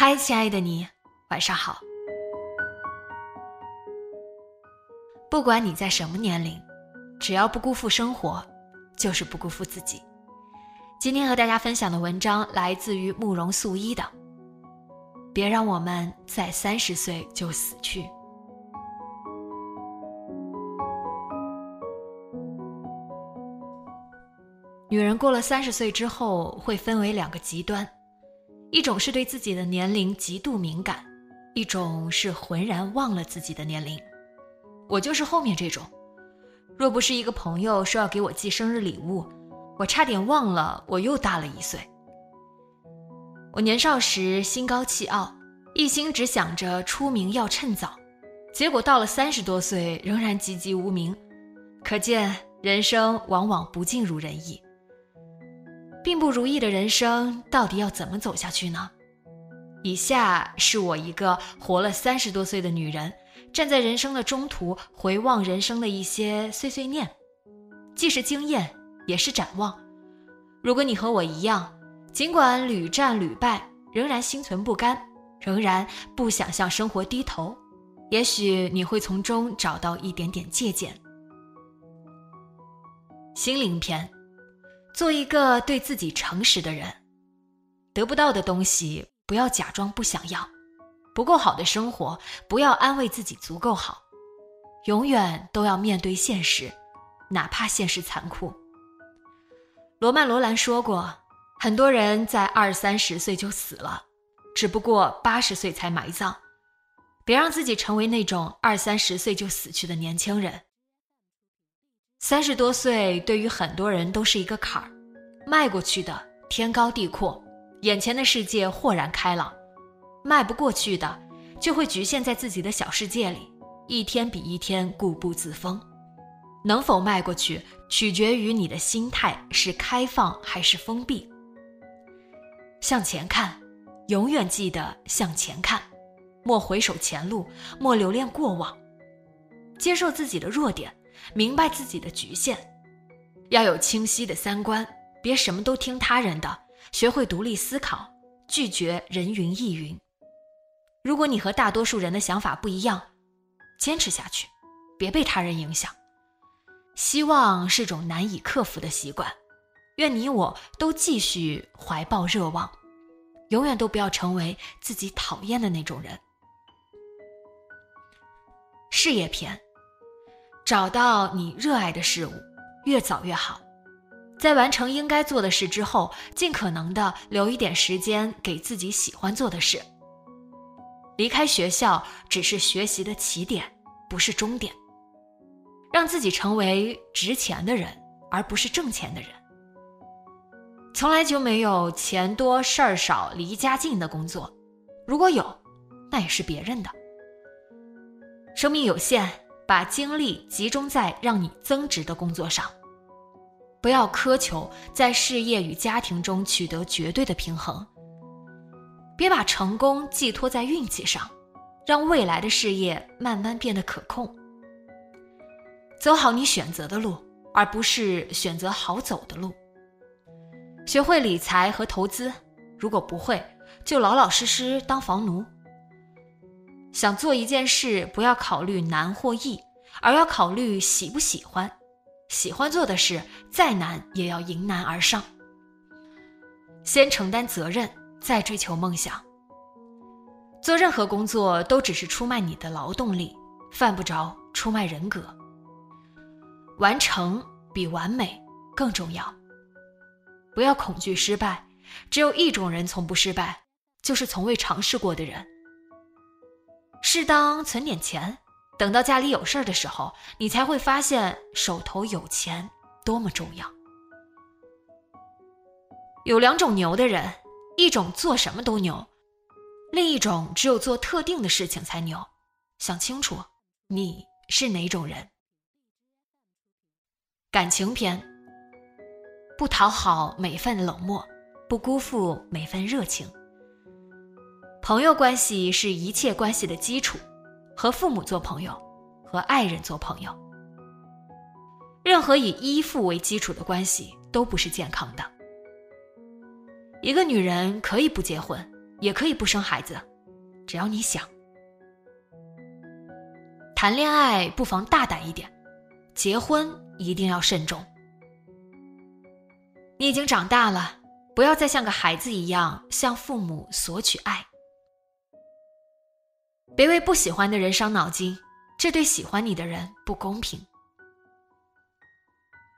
嗨，亲爱的你，晚上好。不管你在什么年龄，只要不辜负生活，就是不辜负自己。今天和大家分享的文章来自于慕容素一的《别让我们在三十岁就死去》。女人过了三十岁之后，会分为两个极端。一种是对自己的年龄极度敏感，一种是浑然忘了自己的年龄。我就是后面这种。若不是一个朋友说要给我寄生日礼物，我差点忘了我又大了一岁。我年少时心高气傲，一心只想着出名要趁早，结果到了三十多岁仍然籍籍无名，可见人生往往不尽如人意。并不如意的人生到底要怎么走下去呢？以下是我一个活了三十多岁的女人，站在人生的中途回望人生的一些碎碎念，既是经验，也是展望。如果你和我一样，尽管屡战屡败，仍然心存不甘，仍然不想向生活低头，也许你会从中找到一点点借鉴。心灵篇。做一个对自己诚实的人，得不到的东西不要假装不想要，不够好的生活不要安慰自己足够好，永远都要面对现实，哪怕现实残酷。罗曼·罗兰说过，很多人在二三十岁就死了，只不过八十岁才埋葬。别让自己成为那种二三十岁就死去的年轻人。三十多岁对于很多人都是一个坎儿，迈过去的天高地阔，眼前的世界豁然开朗；迈不过去的，就会局限在自己的小世界里，一天比一天固步自封。能否迈过去，取决于你的心态是开放还是封闭。向前看，永远记得向前看，莫回首前路，莫留恋过往，接受自己的弱点。明白自己的局限，要有清晰的三观，别什么都听他人的，学会独立思考，拒绝人云亦云。如果你和大多数人的想法不一样，坚持下去，别被他人影响。希望是种难以克服的习惯，愿你我都继续怀抱热望，永远都不要成为自己讨厌的那种人。事业篇。找到你热爱的事物，越早越好。在完成应该做的事之后，尽可能的留一点时间给自己喜欢做的事。离开学校只是学习的起点，不是终点。让自己成为值钱的人，而不是挣钱的人。从来就没有钱多事儿少、离家近的工作，如果有，那也是别人的。生命有限。把精力集中在让你增值的工作上，不要苛求在事业与家庭中取得绝对的平衡。别把成功寄托在运气上，让未来的事业慢慢变得可控。走好你选择的路，而不是选择好走的路。学会理财和投资，如果不会，就老老实实当房奴。想做一件事，不要考虑难或易，而要考虑喜不喜欢。喜欢做的事，再难也要迎难而上。先承担责任，再追求梦想。做任何工作都只是出卖你的劳动力，犯不着出卖人格。完成比完美更重要。不要恐惧失败，只有一种人从不失败，就是从未尝试过的人。适当存点钱，等到家里有事儿的时候，你才会发现手头有钱多么重要。有两种牛的人，一种做什么都牛，另一种只有做特定的事情才牛。想清楚，你是哪种人？感情篇：不讨好每份冷漠，不辜负每份热情。朋友关系是一切关系的基础，和父母做朋友，和爱人做朋友。任何以依附为基础的关系都不是健康的。一个女人可以不结婚，也可以不生孩子，只要你想。谈恋爱不妨大胆一点，结婚一定要慎重。你已经长大了，不要再像个孩子一样向父母索取爱。别为不喜欢的人伤脑筋，这对喜欢你的人不公平。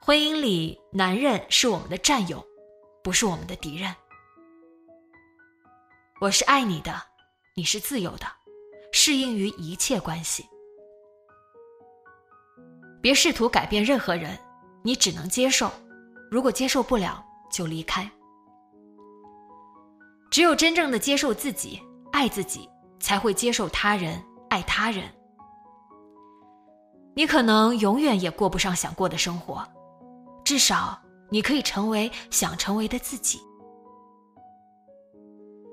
婚姻里，男人是我们的战友，不是我们的敌人。我是爱你的，你是自由的，适应于一切关系。别试图改变任何人，你只能接受。如果接受不了，就离开。只有真正的接受自己，爱自己。才会接受他人，爱他人。你可能永远也过不上想过的生活，至少你可以成为想成为的自己。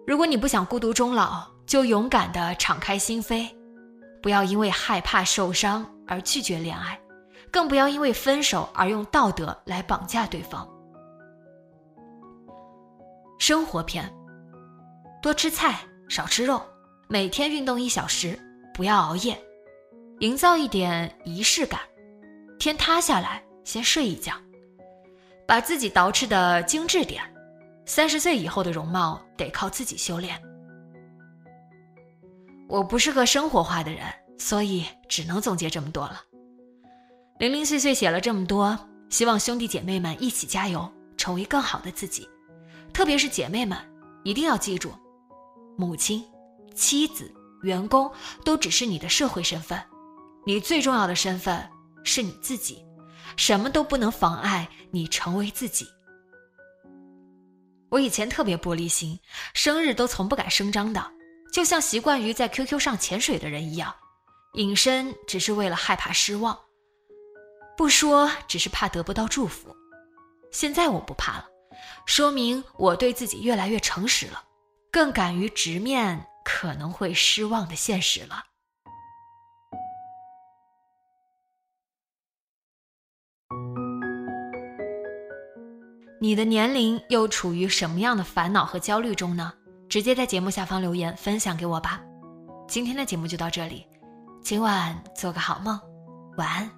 如果你不想孤独终老，就勇敢的敞开心扉，不要因为害怕受伤而拒绝恋爱，更不要因为分手而用道德来绑架对方。生活篇：多吃菜，少吃肉。每天运动一小时，不要熬夜，营造一点仪式感。天塌下来，先睡一觉，把自己捯饬的精致点。三十岁以后的容貌得靠自己修炼。我不是个生活化的人，所以只能总结这么多了。零零碎碎写了这么多，希望兄弟姐妹们一起加油，成为更好的自己。特别是姐妹们，一定要记住，母亲。妻子、员工都只是你的社会身份，你最重要的身份是你自己，什么都不能妨碍你成为自己。我以前特别玻璃心，生日都从不敢声张的，就像习惯于在 QQ 上潜水的人一样，隐身只是为了害怕失望，不说只是怕得不到祝福。现在我不怕了，说明我对自己越来越诚实了，更敢于直面。可能会失望的现实了。你的年龄又处于什么样的烦恼和焦虑中呢？直接在节目下方留言分享给我吧。今天的节目就到这里，今晚做个好梦，晚安。